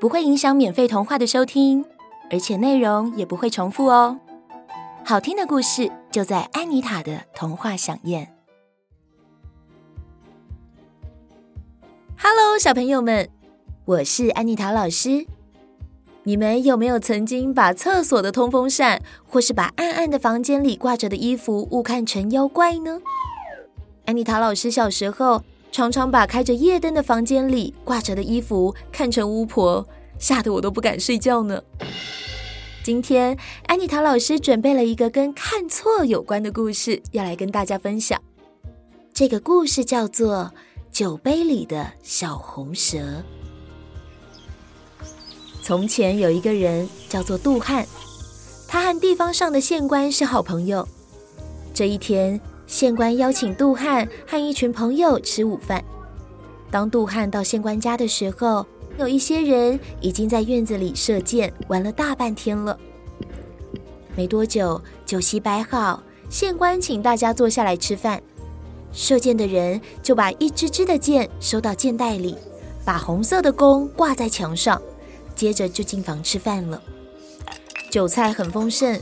不会影响免费童话的收听，而且内容也不会重复哦。好听的故事就在安妮塔的童话饗宴。Hello，小朋友们，我是安妮塔老师。你们有没有曾经把厕所的通风扇，或是把暗暗的房间里挂着的衣服误看成妖怪呢？安妮塔老师小时候，常常把开着夜灯的房间里挂着的衣服看成巫婆，吓得我都不敢睡觉呢。今天安妮塔老师准备了一个跟看错有关的故事，要来跟大家分享。这个故事叫做《酒杯里的小红蛇》。从前有一个人叫做杜汉，他和地方上的县官是好朋友。这一天，县官邀请杜汉和一群朋友吃午饭。当杜汉到县官家的时候，有一些人已经在院子里射箭，玩了大半天了。没多久，酒席摆好，县官请大家坐下来吃饭。射箭的人就把一支支的箭收到箭袋里，把红色的弓挂在墙上，接着就进房吃饭了。酒菜很丰盛。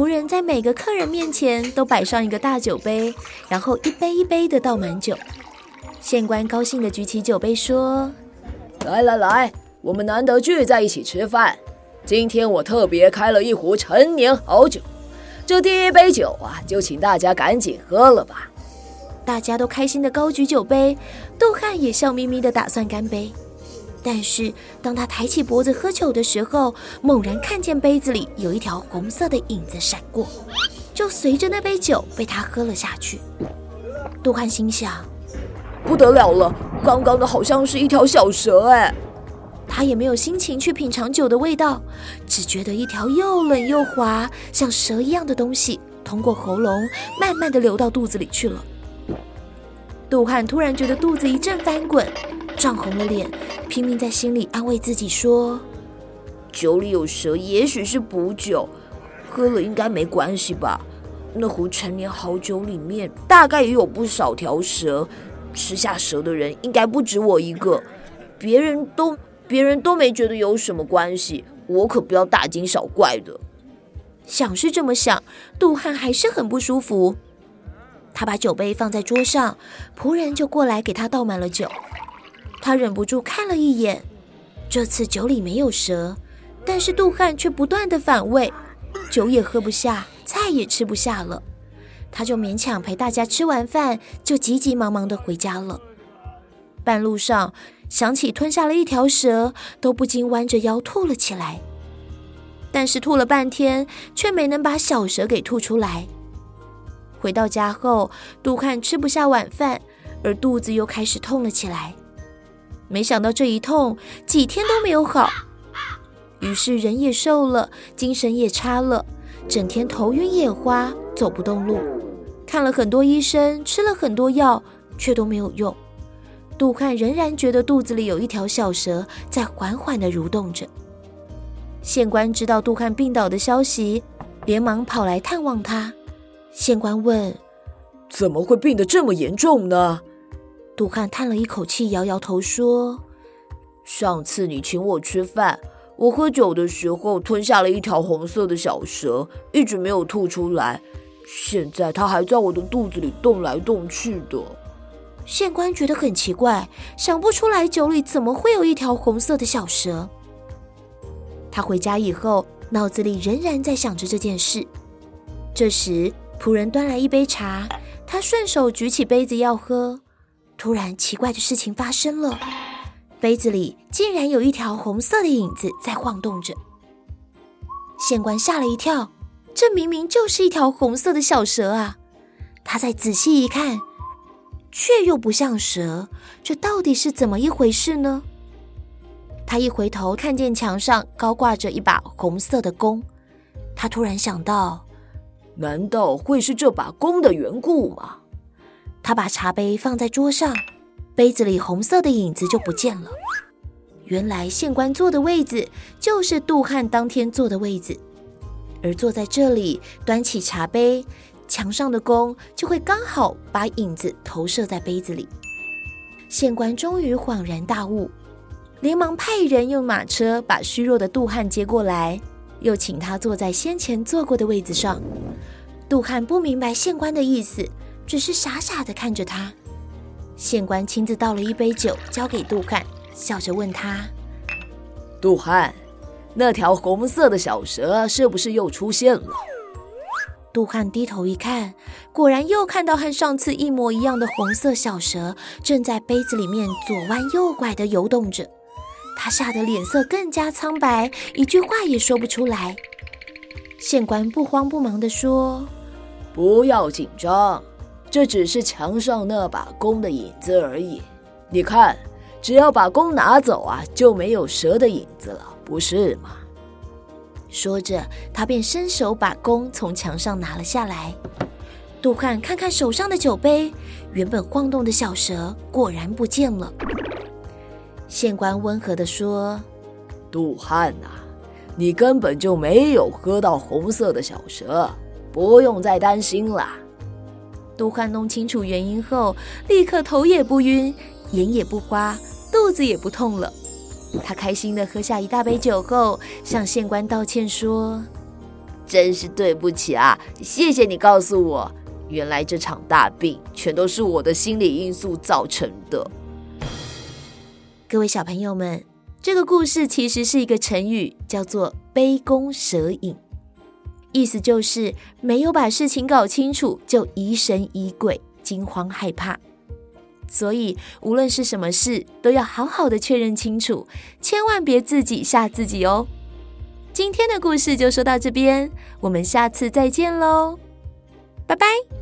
仆人在每个客人面前都摆上一个大酒杯，然后一杯一杯的倒满酒。县官高兴地举起酒杯说：“来来来，我们难得聚在一起吃饭，今天我特别开了一壶陈年好酒，这第一杯酒啊，就请大家赶紧喝了吧。”大家都开心地高举酒杯，杜汉也笑眯眯地打算干杯。但是，当他抬起脖子喝酒的时候，猛然看见杯子里有一条红色的影子闪过，就随着那杯酒被他喝了下去。杜汉心想：不得了了，刚刚的好像是一条小蛇哎！他也没有心情去品尝酒的味道，只觉得一条又冷又滑、像蛇一样的东西通过喉咙，慢慢的流到肚子里去了。杜汉突然觉得肚子一阵翻滚。涨红了脸，拼命在心里安慰自己说：“酒里有蛇，也许是补酒，喝了应该没关系吧？那壶陈年好酒里面大概也有不少条蛇，吃下蛇的人应该不止我一个。别人都别人都没觉得有什么关系，我可不要大惊小怪的。”想是这么想，杜汉还是很不舒服。他把酒杯放在桌上，仆人就过来给他倒满了酒。他忍不住看了一眼，这次酒里没有蛇，但是杜汉却不断的反胃，酒也喝不下，菜也吃不下了。他就勉强陪大家吃完饭，就急急忙忙的回家了。半路上想起吞下了一条蛇，都不禁弯着腰吐了起来。但是吐了半天，却没能把小蛇给吐出来。回到家后，杜汉吃不下晚饭，而肚子又开始痛了起来。没想到这一痛几天都没有好，于是人也瘦了，精神也差了，整天头晕眼花，走不动路。看了很多医生，吃了很多药，却都没有用。杜汉仍然觉得肚子里有一条小蛇在缓缓地蠕动着。县官知道杜汉病倒的消息，连忙跑来探望他。县官问：“怎么会病得这么严重呢？”杜汉叹了一口气，摇摇头说：“上次你请我吃饭，我喝酒的时候吞下了一条红色的小蛇，一直没有吐出来。现在它还在我的肚子里动来动去的。”县官觉得很奇怪，想不出来酒里怎么会有一条红色的小蛇。他回家以后，脑子里仍然在想着这件事。这时，仆人端来一杯茶，他顺手举起杯子要喝。突然，奇怪的事情发生了，杯子里竟然有一条红色的影子在晃动着。县官吓了一跳，这明明就是一条红色的小蛇啊！他再仔细一看，却又不像蛇，这到底是怎么一回事呢？他一回头，看见墙上高挂着一把红色的弓，他突然想到，难道会是这把弓的缘故吗？他把茶杯放在桌上，杯子里红色的影子就不见了。原来县官坐的位子就是杜汉当天坐的位子，而坐在这里，端起茶杯，墙上的弓就会刚好把影子投射在杯子里。县官终于恍然大悟。连忙派人用马车把虚弱的杜汉接过来，又请他坐在先前坐过的位子上。杜汉不明白县官的意思，只是傻傻的看着他。县官亲自倒了一杯酒，交给杜汉，笑着问他：“杜汉，那条红色的小蛇是不是又出现了？”杜汉低头一看，果然又看到和上次一模一样的红色小蛇，正在杯子里面左弯右拐的游动着。他吓得脸色更加苍白，一句话也说不出来。县官不慌不忙地说：“不要紧张，这只是墙上那把弓的影子而已。你看，只要把弓拿走啊，就没有蛇的影子了，不是吗？”说着，他便伸手把弓从墙上拿了下来。杜汉看看手上的酒杯，原本晃动的小蛇果然不见了。县官温和地说：“杜汉呐，你根本就没有喝到红色的小蛇，不用再担心了。”杜汉弄清楚原因后，立刻头也不晕，眼也不花，肚子也不痛了。他开心地喝下一大杯酒后，向县官道歉说：“真是对不起啊，谢谢你告诉我，原来这场大病全都是我的心理因素造成的。”各位小朋友们，这个故事其实是一个成语，叫做“杯弓蛇影”，意思就是没有把事情搞清楚就疑神疑鬼、惊慌害怕。所以无论是什么事，都要好好的确认清楚，千万别自己吓自己哦。今天的故事就说到这边，我们下次再见喽，拜拜。